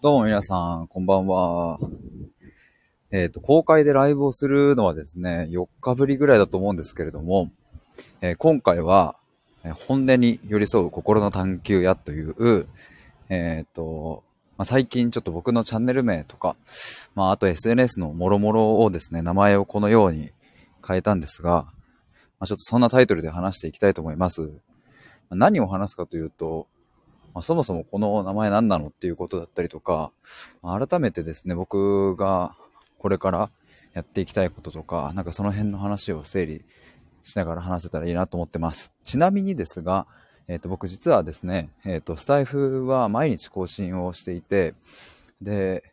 どうも皆さん、こんばんは。えっ、と、公開でライブをするのはですね、4日ぶりぐらいだと思うんですけれども、えー今回は、えー本音に寄り添う心の探求やという、えっ、と、まあ、最近ちょっと僕のチャンネル名とか、まあ、あと SNS のもろもろをですね、名前をこのように変えたんですが、まあ、ちょっとそんなタイトルで話していきたいと思います。何を話すかというと、まあ、そもそもこの名前何なのっていうことだったりとか、まあ改めてですね、僕がこれからやっていきたいこととか、なんかその辺の話を整理しながら話せたらいいなと思ってます。ちなみにですが、えっ、と、僕実はですね、えっ、と、スタイフは毎日更新をしていて、で、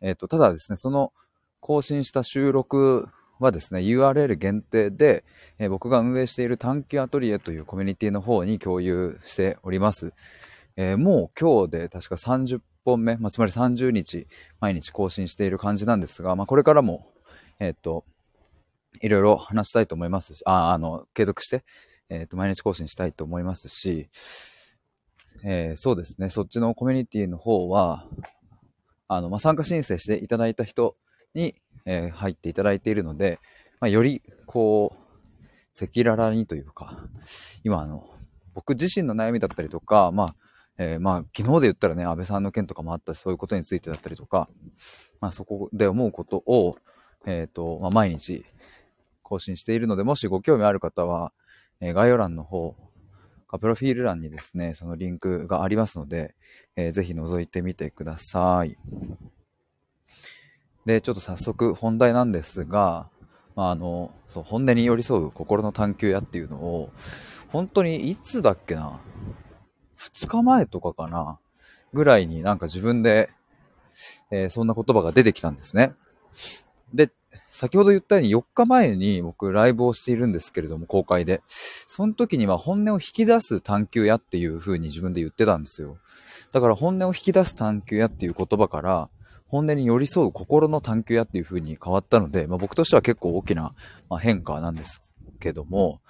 えっ、と、ただですね、その更新した収録はですね、URL 限定で、え僕が運営している探求アトリエというコミュニティの方に共有しております。えーもう今日で確か30本目、まあ、つまり30日毎日更新している感じなんですが、まあ、これからも、えーっと、いろいろ話したいと思いますし、あ、あの、継続して、えーっと、毎日更新したいと思いますし、えそうですね、そっちのコミュニティの方は、あの、まあ、参加申請していただいた人に、え入っていただいているので、まあ、より、こう、赤裸々にというか、今、あの、僕自身の悩みだったりとか、まあ、えーまあ、昨日で言ったらね、安倍さんの件とかもあったし、そういうことについてだったりとか、まあ、そこで思うことを、えっ、と、まあ、毎日更新しているので、もしご興味ある方は、えー概要欄の方か、プロフィール欄にですね、そのリンクがありますので、えーぜひ覗いてみてください。で、ちょっと早速本題なんですが、まあ、あの、そう、本音に寄り添う心の探求やっていうのを、本当にいつだっけな2日前とかかなぐらいになんか自分で、えーそんな言葉が出てきたんですね。で、先ほど言ったように4日前に僕ライブをしているんですけれども、公開で。その時には本音を引き出す探求やっていう風に自分で言ってたんですよ。だから本音を引き出す探求やっていう言葉から、本音に寄り添う心の探求やっていう風に変わったので、まあ、僕としては結構大きな、変化なんですけども、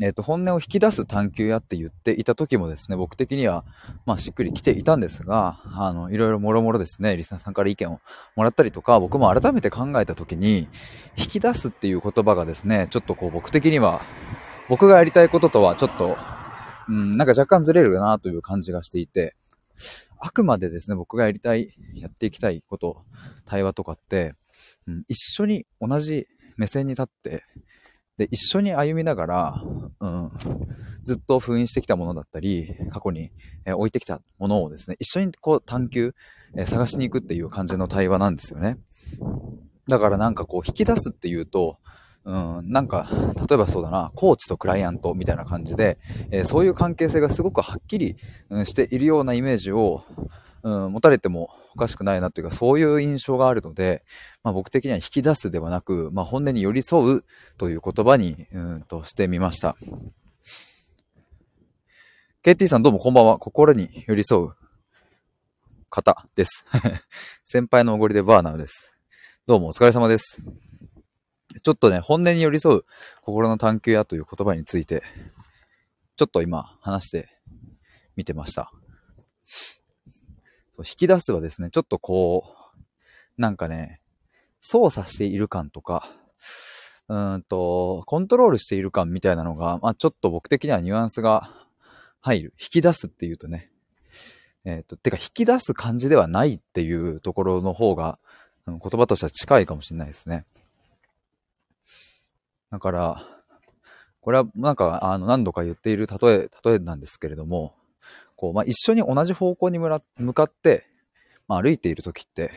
えっ、と、本音を引き出す探求やって言っていた時もですね、僕的には、まあ、しっくりきていたんですが、あの、いろいろもろもろですね、リスナーさんから意見をもらったりとか、僕も改めて考えた時に、引き出すっていう言葉がですね、ちょっとこう僕的には、僕がやりたいこととはちょっと、うん、なんか若干ずれるなという感じがしていて、あくまでですね、僕がやりたい、やっていきたいこと、対話とかって、うん、一緒に同じ目線に立って、で、一緒に歩みながら、うん、ずっと封印してきたものだったり、過去に、えー置いてきたものをですね、一緒にこう探求、えー探しに行くっていう感じの対話なんですよね。だからなんかこう引き出すっていうと、うん、なんか、例えばそうだな、コーチとクライアントみたいな感じで、えーそういう関係性がすごくはっきり、うんしているようなイメージを、うん、持たれてもおかしくないなというか、そういう印象があるので、まあ、僕的には引き出すではなく、まあ、本音に寄り添うという言葉に、うんとしてみました。KT さんどうもこんばんは。心に寄り添う方です。先輩のおごりでバーナーです。どうもお疲れ様です。ちょっとね、本音に寄り添う心の探求やという言葉について、ちょっと今話してみてました。そう引き出すはですね、ちょっとこう、なんかね、操作している感とか、うんと、コントロールしている感みたいなのが、まあちょっと僕的にはニュアンスが入る。引き出すっていうとね、えっ、と、てか引き出す感じではないっていうところの方が、うん言葉としては近いかもしれないですね。だから、これはなんか、あの、何度か言っている例え、例えなんですけれども、こう、まあ、一緒に同じ方向に向かって、まあ、歩いている時って、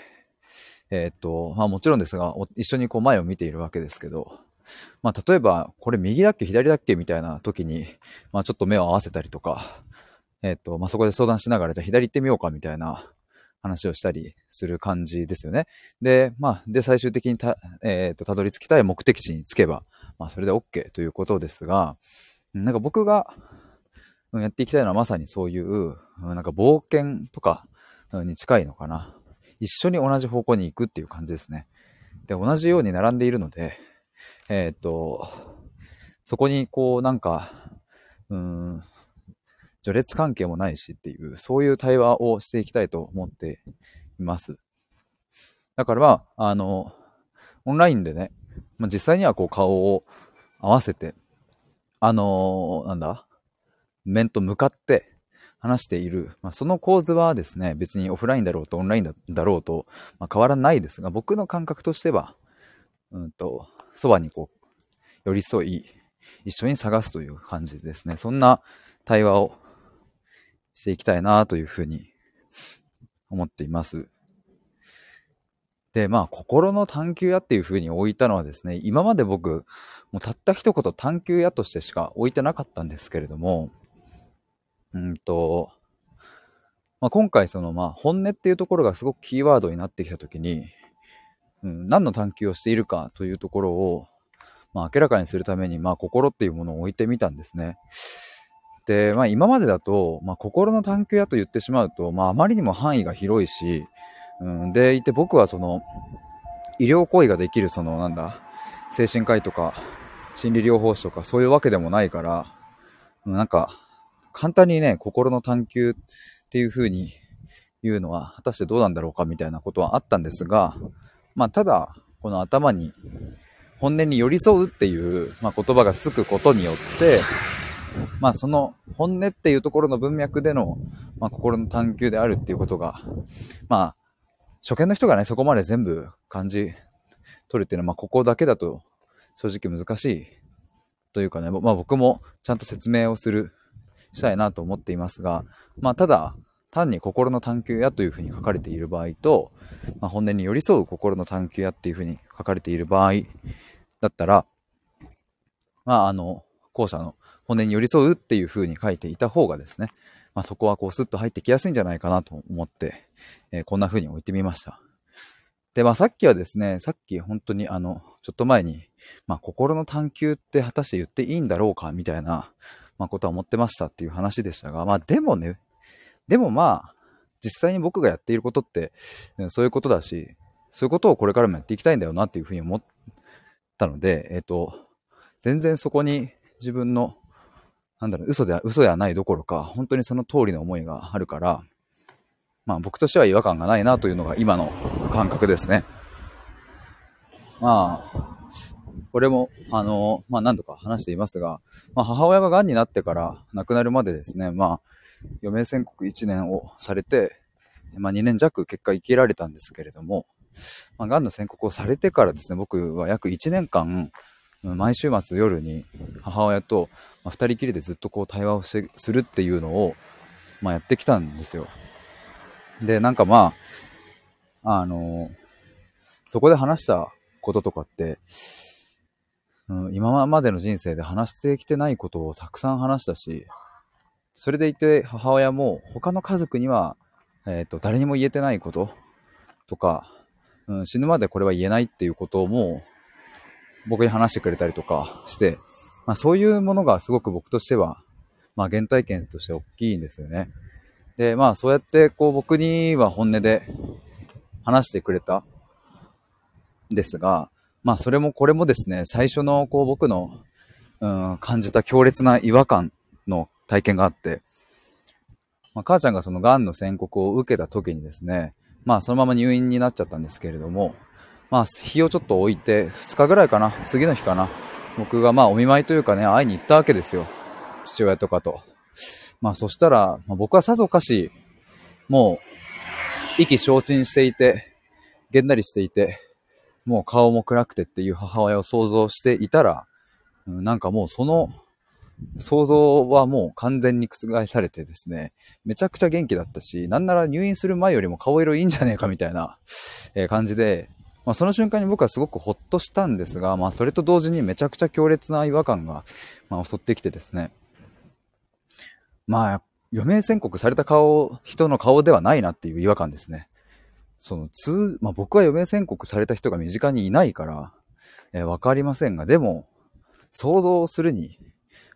えーっと、まあ、もちろんですが、一緒にこう前を見ているわけですけど、まあ、例えば、これ右だっけ左だっけみたいな時に、まあ、ちょっと目を合わせたりとか、えっと、まあ、そこで相談しながら、じゃあ左行ってみようかみたいな話をしたりする感じですよね。で、まあ、で、最終的にた、えーっと、たどり着きたい目的地に着けば、まあ、それで OK ということですが、なんか僕がやっていきたいのはまさにそういう、なんか冒険とかに近いのかな。一緒に同じ方向に行くっていう感じですね。で、同じように並んでいるので、えーっと、そこにこうなんか、うん、序列関係もないしっていう、そういう対話をしていきたいと思っています。だからまあ、あの、オンラインでね、まあ、実際にはこう顔を合わせて、あのー、なんだ、面と向かって話している、まあ、その構図はですね、別にオフラインだろうとオンラインだろうと、まあ、変わらないですが、僕の感覚としては、うんと、そばにこう、寄り添い、一緒に探すという感じですね。そんな対話をしていきたいなというふうに思っています。で、まあ、心の探求屋っていうふうに置いたのはですね、今まで僕、もうたった一言探求屋としてしか置いてなかったんですけれども、うんと、まあ、今回そのまあ本音っていうところがすごくキーワードになってきたときに、うん、何の探求をしているかというところを、まあ、明らかにするために、まあ、心っていうものを置いてみたんですね。で、まあ、今までだと、まあ、心の探求やと言ってしまうと、まあ、あまりにも範囲が広いし、うん、でいて僕はその、医療行為ができる、その、なんだ、精神科医とか、心理療法士とか、そういうわけでもないから、なんか、簡単にね、心の探求っていう風に言うのは、果たしてどうなんだろうかみたいなことはあったんですが、まあ、ただ、この頭に、本音に寄り添うっていう、まあ、言葉がつくことによって、まあ、その本音っていうところの文脈での、まあ、心の探求であるっていうことが、まあ、初見の人がね、そこまで全部感じ取るっていうのは、まあ、ここだけだと正直難しいというかね、まあ、僕もちゃんと説明をする、したいなと思っていますが、まあ、ただ、単に心の探求やというふうに書かれている場合と、まあ、本音に寄り添う心の探求やっていうふうに書かれている場合だったら、まあ、あの、後者の骨に寄り添うっていう風に書いていた方がですね、まあ、そこはこうスッと入ってきやすいんじゃないかなと思って、えー、こんな風に置いてみました。で、まあさっきはですね、さっき本当にあの、ちょっと前に、まあ心の探求って果たして言っていいんだろうかみたいな、まあことは思ってましたっていう話でしたが、まあでもね、でもまあ、実際に僕がやっていることって、そういうことだし、そういうことをこれからもやっていきたいんだよなっていうふうに思ったので、えっ、ー、と、全然そこに自分の、なんだろう、嘘では、嘘ではないどころか、本当にその通りの思いがあるから、まあ僕としては違和感がないなというのが今の感覚ですね。まあ、これも、あの、まあ何度か話していますが、まあ母親が癌になってから亡くなるまでですね、まあ、余命宣告1年をされて、まあ2年弱結果生きられたんですけれども、まあ、癌の宣告をされてからですね、僕は約1年間、毎週末夜に母親と2人きりでずっとこう対話をするっていうのを、まあ、やってきたんですよ。で、なんかまあ、あのそこで話したこととかって、うん、今までの人生で話してきてないことをたくさん話したし、それでいて母親も他の家族には、えっ、ー、と、誰にも言えてないこととか、うん、死ぬまでこれは言えないっていうことも僕に話してくれたりとかして、まあそういうものがすごく僕としては、まあ原体験として大きいんですよね。で、まあそうやってこう僕には本音で話してくれたんですが、まあそれもこれもですね、最初のこう僕の、うん、感じた強烈な違和感の体験があって、まあ、母ちゃんがその癌の宣告を受けた時にですね、まあそのまま入院になっちゃったんですけれども、まあ日をちょっと置いて、2日ぐらいかな、次の日かな、僕がまあお見舞いというかね、会いに行ったわけですよ。父親とかと。まあそしたら、まあ、僕はさぞかし、もう、意気消沈していて、げんなりしていて、もう顔も暗くてっていう母親を想像していたら、なんかもうその想像はもう完全に覆されてですね、めちゃくちゃ元気だったし、なんなら入院する前よりも顔色いいんじゃねえかみたいな、感じで、まあ、その瞬間に僕はすごくほっとしたんですが、まあ、それと同時にめちゃくちゃ強烈な違和感が、まあ、襲ってきてですね、まあ、余命宣告された顔、人の顔ではないなっていう違和感ですね。その、通、まあ、僕は余命宣告された人が身近にいないから、えー、わかりませんが、でも、想像するに、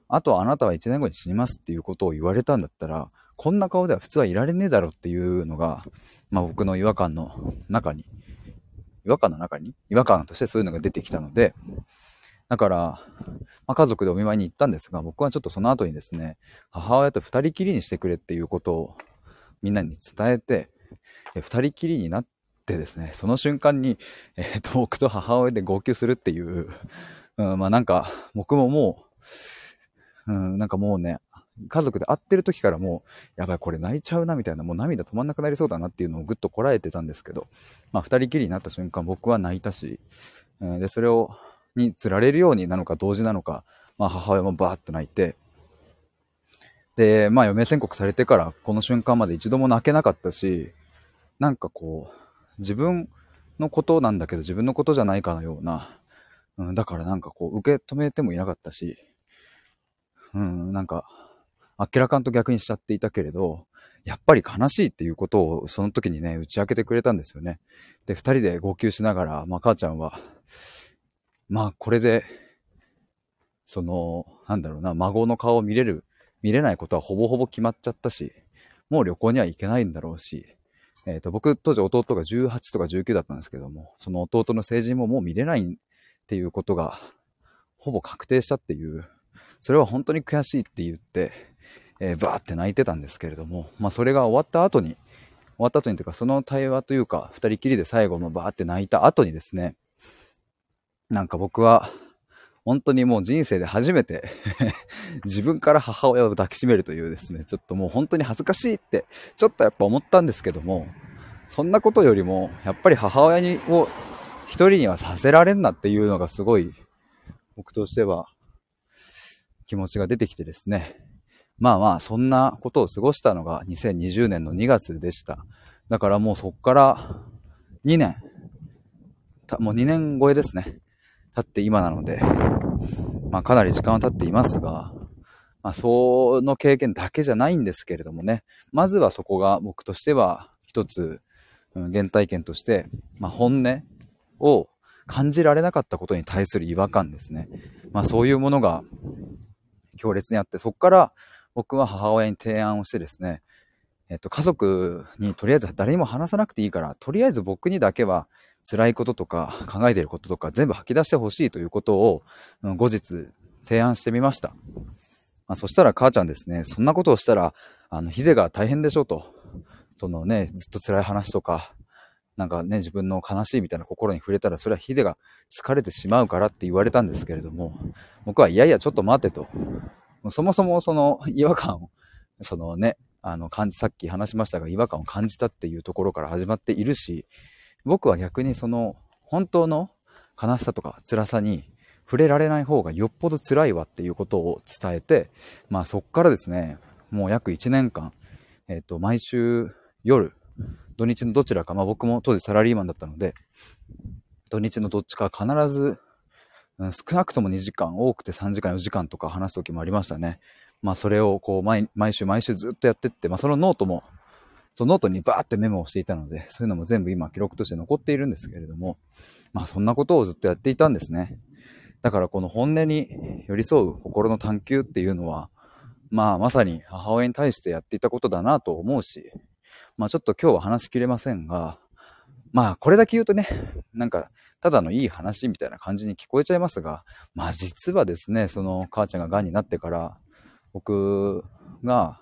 あとあなたは1年後に死にますっていうことを言われたんだったら、こんな顔では普通はいられねえだろうっていうのが、まあ僕の違和感の中に、違和感の中に違和感としてそういうのが出てきたので、だから、まあ、家族でお見舞いに行ったんですが、僕はちょっとその後にですね、母親と二人きりにしてくれっていうことをみんなに伝えて、え二人きりになってですね、その瞬間に、えー、と、僕と母親で号泣するっていう、うん、まあなんか、僕ももう、うん、なんかもうね、家族で会ってる時からもう、やばい、これ泣いちゃうなみたいな、もう涙止まんなくなりそうだなっていうのをぐっとこらえてたんですけど、まあ二人きりになった瞬間僕は泣いたし、うん、で、それを、に釣られるようになのか同時なのか、まあ母親もバーッと泣いて、で、まあ余命宣告されてからこの瞬間まで一度も泣けなかったし、なんかこう、自分のことなんだけど自分のことじゃないかのような、うん、だからなんかこう受け止めてもいなかったし、うん、なんか、あっけらかんと逆にしちゃっていたけれど、やっぱり悲しいっていうことをその時にね、打ち明けてくれたんですよね。で、二人で号泣しながら、まあ母ちゃんは、まあこれで、その、なんだろうな、孫の顔を見れる、見れないことはほぼほぼ決まっちゃったし、もう旅行には行けないんだろうし、えっ、ー、と、僕当時弟が18とか19だったんですけども、その弟の成人ももう見れないっていうことが、ほぼ確定したっていう、それは本当に悔しいって言って、えー、バーって泣いてたんですけれども、まあそれが終わった後に、終わった後にというか、その対話というか、二人きりで最後もバーって泣いた後にですね、なんか僕は、本当にもう人生で初めて 自分から母親を抱きしめるというですね、ちょっともう本当に恥ずかしいって、ちょっとやっぱ思ったんですけども、そんなことよりも、やっぱり母親にを一人にはさせられんなっていうのがすごい、僕としては気持ちが出てきてですね。まあまあ、そんなことを過ごしたのが2020年の2月でした。だからもうそっから2年、もう2年超えですね。経って今なので、まあかなり時間は経っていますが、まあその経験だけじゃないんですけれどもね、まずはそこが僕としては一つ、うん、原体験として、まあ本音を感じられなかったことに対する違和感ですね。まあそういうものが強烈にあって、そこから僕は母親に提案をしてですね、えっと、家族にとりあえず誰にも話さなくていいから、とりあえず僕にだけは辛いこととか考えていることとか全部吐き出してほしいということを、うん、後日提案してみました。まあ、そしたら母ちゃんですね、そんなことをしたら、あの、ヒデが大変でしょうと。そのね、ずっと辛い話とか、なんかね、自分の悲しいみたいな心に触れたら、それはヒデが疲れてしまうからって言われたんですけれども、僕はいやいや、ちょっと待てと。そもそもその違和感を、そのね、あの、感じ、さっき話しましたが、違和感を感じたっていうところから始まっているし、僕は逆にその本当の悲しさとか辛さに触れられない方がよっぽど辛いわっていうことを伝えて、まあそっからですね、もう約1年間、えっ、ー、と、毎週夜、土日のどちらか、まあ僕も当時サラリーマンだったので、土日のどっちか必ず、少なくとも2時間、多くて3時間、4時間とか話す時もありましたね。まあそれをこう毎毎週毎週ずっとやってって、まあそのノートもそのノートにバーってメモをしていたので、そういうのも全部今記録として残っているんですけれども、まあそんなことをずっとやっていたんですね。だからこの本音に寄り添う心の探求っていうのは、まあまさに母親に対してやっていたことだなと思うし、まあちょっと今日は話しきれませんが、まあこれだけ言うとね、なんかただのいい話みたいな感じに聞こえちゃいますが、まあ実はですね、その母ちゃんが癌になってから、僕が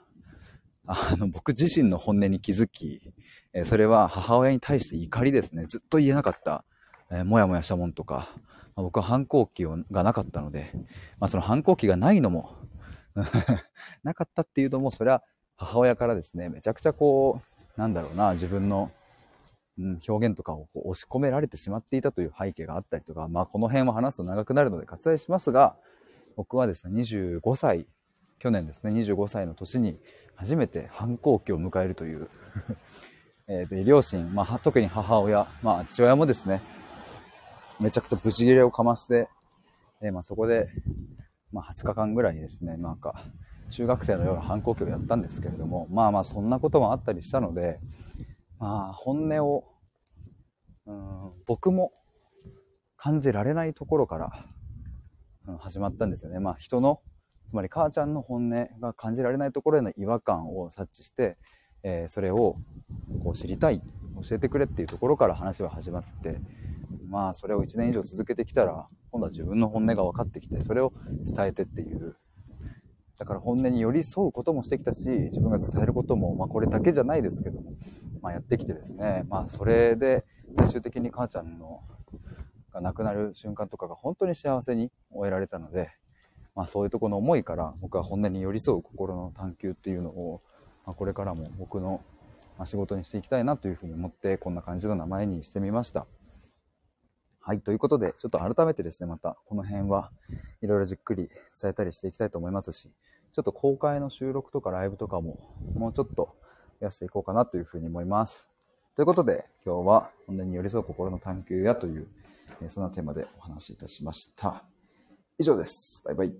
あの、僕自身の本音に気づき、えそれは母親に対して怒りですね。ずっと言えなかった、えー、もやもやしたもんとか、まあ、僕は反抗期をがなかったので、まあ、その反抗期がないのも なかったっていうのも、それは母親からですね、めちゃくちゃこう、なんだろうな、自分の、うん、表現とかをこう押し込められてしまっていたという背景があったりとか、まあこの辺は話すと長くなるので割愛しますが、僕はですね、25歳、去年ですね、25歳の年に初めて反抗期を迎えるという えと両親、まあ、特に母親、まあ、父親もですね、めちゃくちゃブチギレをかまして、え、まあ、そこで、まあ、20日間ぐらいですね、なんか、中学生のような反抗期をやったんですけれども、まあまあ、そんなこともあったりしたので、まあ、本音を、うん、僕も感じられないところから、うん、始まったんですよね。まあ、人のつまり母ちゃんの本音が感じられないところへの違和感を察知して、えー、それをこう知りたい教えてくれっていうところから話は始まってまあそれを1年以上続けてきたら今度は自分の本音が分かってきて、それを伝えてっていう。だから本音に寄り添うこともしてきたし、自分が伝えることも、まあこれだけじゃないですけども、まあやってきてですね、まあそれで最終的に母ちゃんのが亡くなる瞬間とかが本当に幸せに終えられたので、まあそういうとこの思いから僕は本音に寄り添う心の探求っていうのを、まあ、これからも僕の仕事にしていきたいなというふうに思ってこんな感じの名前にしてみました。はい。ということで、ちょっと改めてですね、またこの辺はいろいろじっくり伝えたりしていきたいと思いますし、ちょっと公開の収録とかライブとかももうちょっと増やしていこうかなというふうに思います。ということで、今日は本音に寄り添う心の探求やという、そんなテーマでお話しいたしました。以上です。バイバイ。